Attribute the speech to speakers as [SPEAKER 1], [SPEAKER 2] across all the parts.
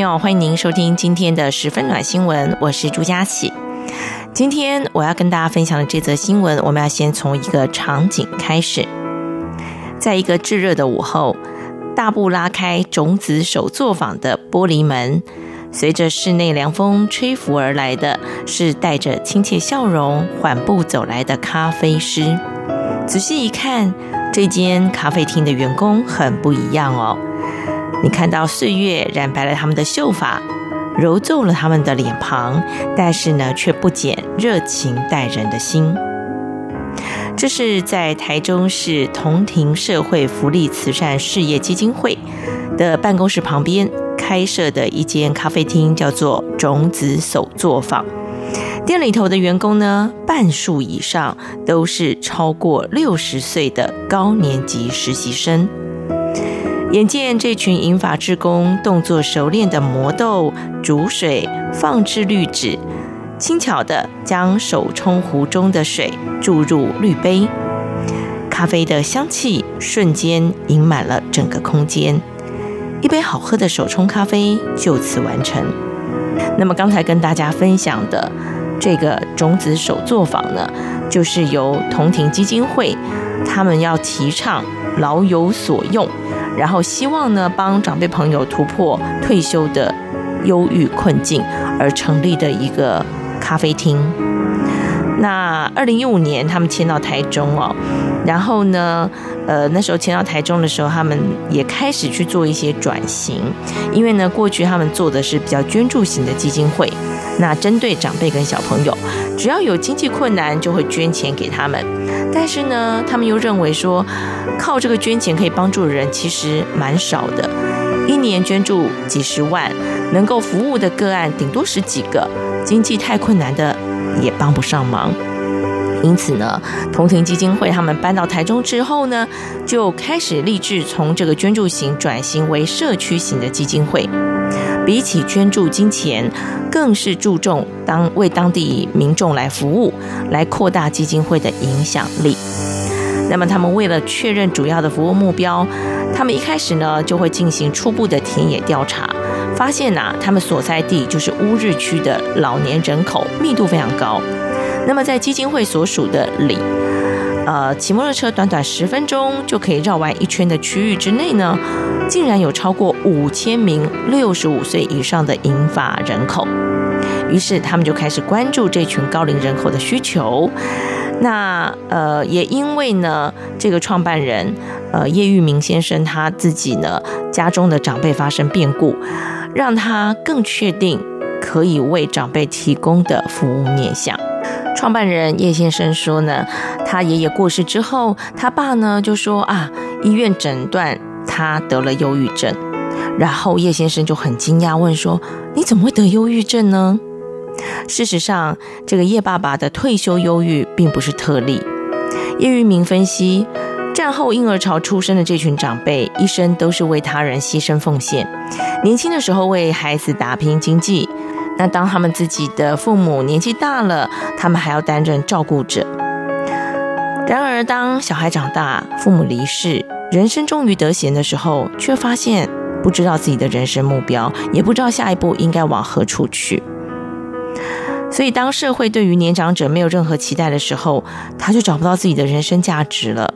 [SPEAKER 1] 友，欢迎您收听今天的十分暖新闻，我是朱佳琪。今天我要跟大家分享的这则新闻，我们要先从一个场景开始。在一个炙热的午后，大步拉开种子手作坊的玻璃门，随着室内凉风吹拂而来的是带着亲切笑容缓步走来的咖啡师。仔细一看，这间咖啡厅的员工很不一样哦。你看到岁月染白了他们的秀发，揉皱了他们的脸庞，但是呢，却不减热情待人的心。这是在台中市同庭社会福利慈善事业基金会的办公室旁边开设的一间咖啡厅，叫做种子手作坊。店里头的员工呢，半数以上都是超过六十岁的高年级实习生。眼见这群银发志工动作熟练的磨豆、煮水、放置滤纸，轻巧地将手冲壶中的水注入滤杯，咖啡的香气瞬间盈满了整个空间，一杯好喝的手冲咖啡就此完成。那么刚才跟大家分享的这个种子手作坊呢，就是由同庭基金会他们要提倡老有所用。然后希望呢，帮长辈朋友突破退休的忧郁困境而成立的一个咖啡厅。那二零一五年他们迁到台中哦，然后呢，呃，那时候迁到台中的时候，他们也开始去做一些转型，因为呢，过去他们做的是比较捐助型的基金会。那针对长辈跟小朋友，只要有经济困难，就会捐钱给他们。但是呢，他们又认为说，靠这个捐钱可以帮助的人其实蛮少的，一年捐助几十万，能够服务的个案顶多十几个，经济太困难的也帮不上忙。因此呢，同庭基金会他们搬到台中之后呢，就开始立志从这个捐助型转型为社区型的基金会。比起捐助金钱，更是注重当为当地民众来服务，来扩大基金会的影响力。那么，他们为了确认主要的服务目标，他们一开始呢就会进行初步的田野调查，发现呐、他们所在地就是乌日区的老年人口密度非常高。那么，在基金会所属的里，呃，骑摩托车短短十分钟就可以绕完一圈的区域之内呢，竟然有超过五千名六十五岁以上的银发人口，于是他们就开始关注这群高龄人口的需求。那呃，也因为呢，这个创办人呃叶玉明先生他自己呢家中的长辈发生变故，让他更确定可以为长辈提供的服务面向。创办人叶先生说呢，他爷爷过世之后，他爸呢就说啊，医院诊断。他得了忧郁症，然后叶先生就很惊讶问说：“你怎么会得忧郁症呢？”事实上，这个叶爸爸的退休忧郁并不是特例。叶玉明分析，战后婴儿潮出生的这群长辈，一生都是为他人牺牲奉献。年轻的时候为孩子打拼经济，那当他们自己的父母年纪大了，他们还要担任照顾者。然而，当小孩长大，父母离世。人生终于得闲的时候，却发现不知道自己的人生目标，也不知道下一步应该往何处去。所以，当社会对于年长者没有任何期待的时候，他就找不到自己的人生价值了。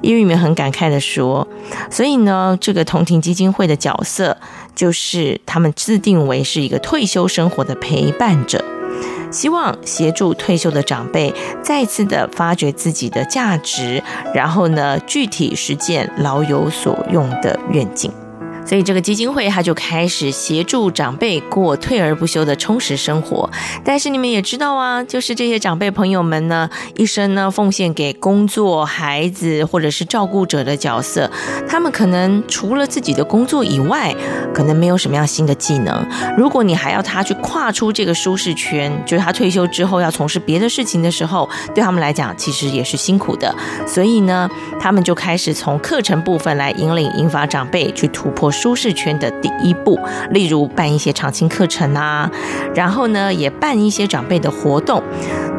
[SPEAKER 1] 叶玉明很感慨地说：“所以呢，这个同庭基金会的角色，就是他们自定为是一个退休生活的陪伴者。”希望协助退休的长辈再次的发掘自己的价值，然后呢，具体实践老有所用的愿景。所以这个基金会，他就开始协助长辈过退而不休的充实生活。但是你们也知道啊，就是这些长辈朋友们呢，一生呢奉献给工作、孩子或者是照顾者的角色，他们可能除了自己的工作以外，可能没有什么样新的技能。如果你还要他去跨出这个舒适圈，就是他退休之后要从事别的事情的时候，对他们来讲其实也是辛苦的。所以呢，他们就开始从课程部分来引领、引发长辈去突破舒适圈的第一步，例如办一些长青课程啊，然后呢，也办一些长辈的活动，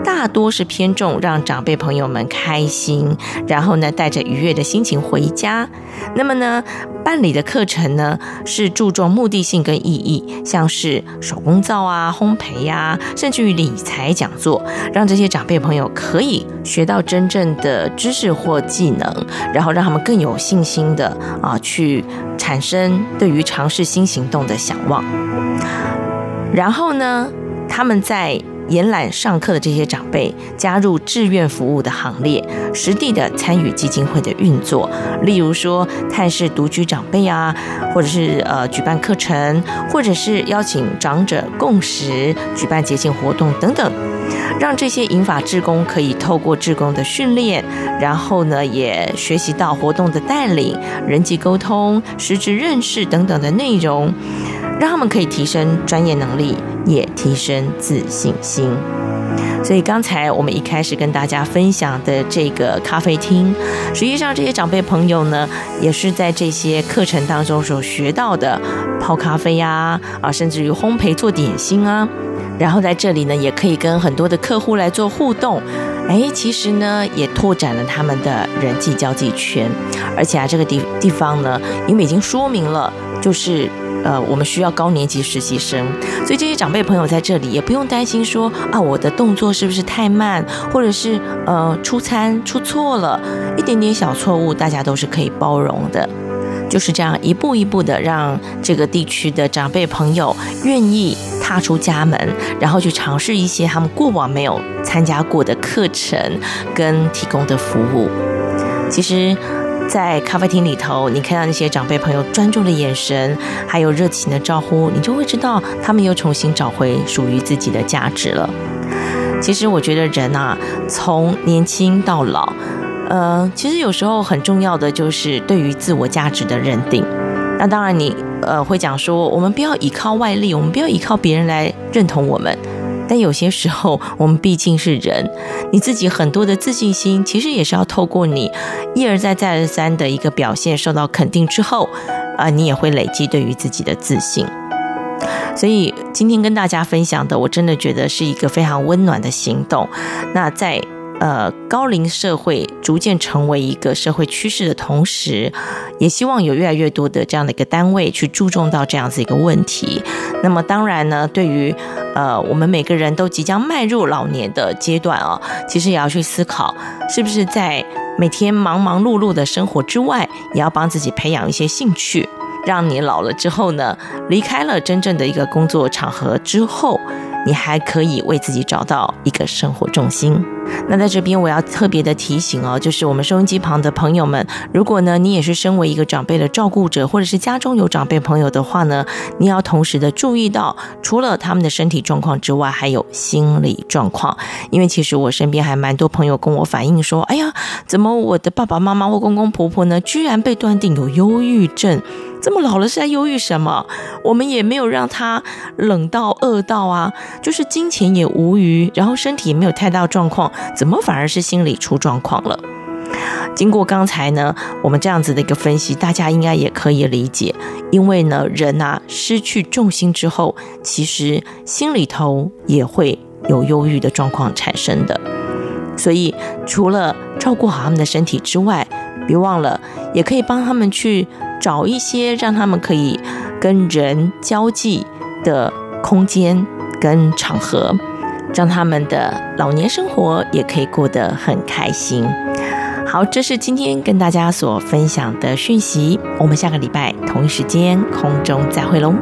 [SPEAKER 1] 大多是偏重让长辈朋友们开心，然后呢，带着愉悦的心情回家。那么呢，办理的课程呢，是注重目的性跟意义，像是手工皂啊、烘焙呀、甚至于理财讲座，让这些长辈朋友可以学到真正的知识或技能，然后让他们更有信心的啊，去产生对于尝试新行动的想望。然后呢，他们在延揽上课的这些长辈加入志愿服务的行列，实地的参与基金会的运作，例如说探视独居长辈啊，或者是呃举办课程，或者是邀请长者共食、举办节庆活动等等，让这些银发志工可以透过志工的训练，然后呢也学习到活动的带领、人际沟通、实质认识等等的内容。让他们可以提升专业能力，也提升自信心。所以刚才我们一开始跟大家分享的这个咖啡厅，实际上这些长辈朋友呢，也是在这些课程当中所学到的泡咖啡呀，啊，甚至于烘焙做点心啊，然后在这里呢，也可以跟很多的客户来做互动。哎，其实呢，也拓展了他们的人际交际圈，而且啊，这个地地方呢，因为已经说明了，就是。呃，我们需要高年级实习生，所以这些长辈朋友在这里也不用担心说啊，我的动作是不是太慢，或者是呃出餐出错了，一点点小错误，大家都是可以包容的。就是这样一步一步的让这个地区的长辈朋友愿意踏出家门，然后去尝试一些他们过往没有参加过的课程跟提供的服务。其实。在咖啡厅里头，你看到那些长辈朋友专注的眼神，还有热情的招呼，你就会知道他们又重新找回属于自己的价值了。其实我觉得人啊，从年轻到老，呃，其实有时候很重要的就是对于自我价值的认定。那当然，你呃会讲说，我们不要依靠外力，我们不要依靠别人来认同我们。但有些时候，我们毕竟是人，你自己很多的自信心，其实也是要透过你一而再、再而三的一个表现受到肯定之后，啊，你也会累积对于自己的自信。所以今天跟大家分享的，我真的觉得是一个非常温暖的行动。那在。呃，高龄社会逐渐成为一个社会趋势的同时，也希望有越来越多的这样的一个单位去注重到这样子一个问题。那么，当然呢，对于呃我们每个人都即将迈入老年的阶段啊，其实也要去思考，是不是在每天忙忙碌碌的生活之外，也要帮自己培养一些兴趣，让你老了之后呢，离开了真正的一个工作场合之后。你还可以为自己找到一个生活重心。那在这边，我要特别的提醒哦，就是我们收音机旁的朋友们，如果呢你也是身为一个长辈的照顾者，或者是家中有长辈朋友的话呢，你要同时的注意到，除了他们的身体状况之外，还有心理状况。因为其实我身边还蛮多朋友跟我反映说，哎呀，怎么我的爸爸妈妈或公公婆婆呢，居然被断定有忧郁症？这么老了是在忧郁什么？我们也没有让他冷到饿到啊，就是金钱也无余，然后身体也没有太大状况，怎么反而是心理出状况了？经过刚才呢，我们这样子的一个分析，大家应该也可以理解，因为呢，人啊失去重心之后，其实心里头也会有忧郁的状况产生的。所以除了照顾好他们的身体之外，别忘了也可以帮他们去。找一些让他们可以跟人交际的空间跟场合，让他们的老年生活也可以过得很开心。好，这是今天跟大家所分享的讯息。我们下个礼拜同一时间空中再会喽。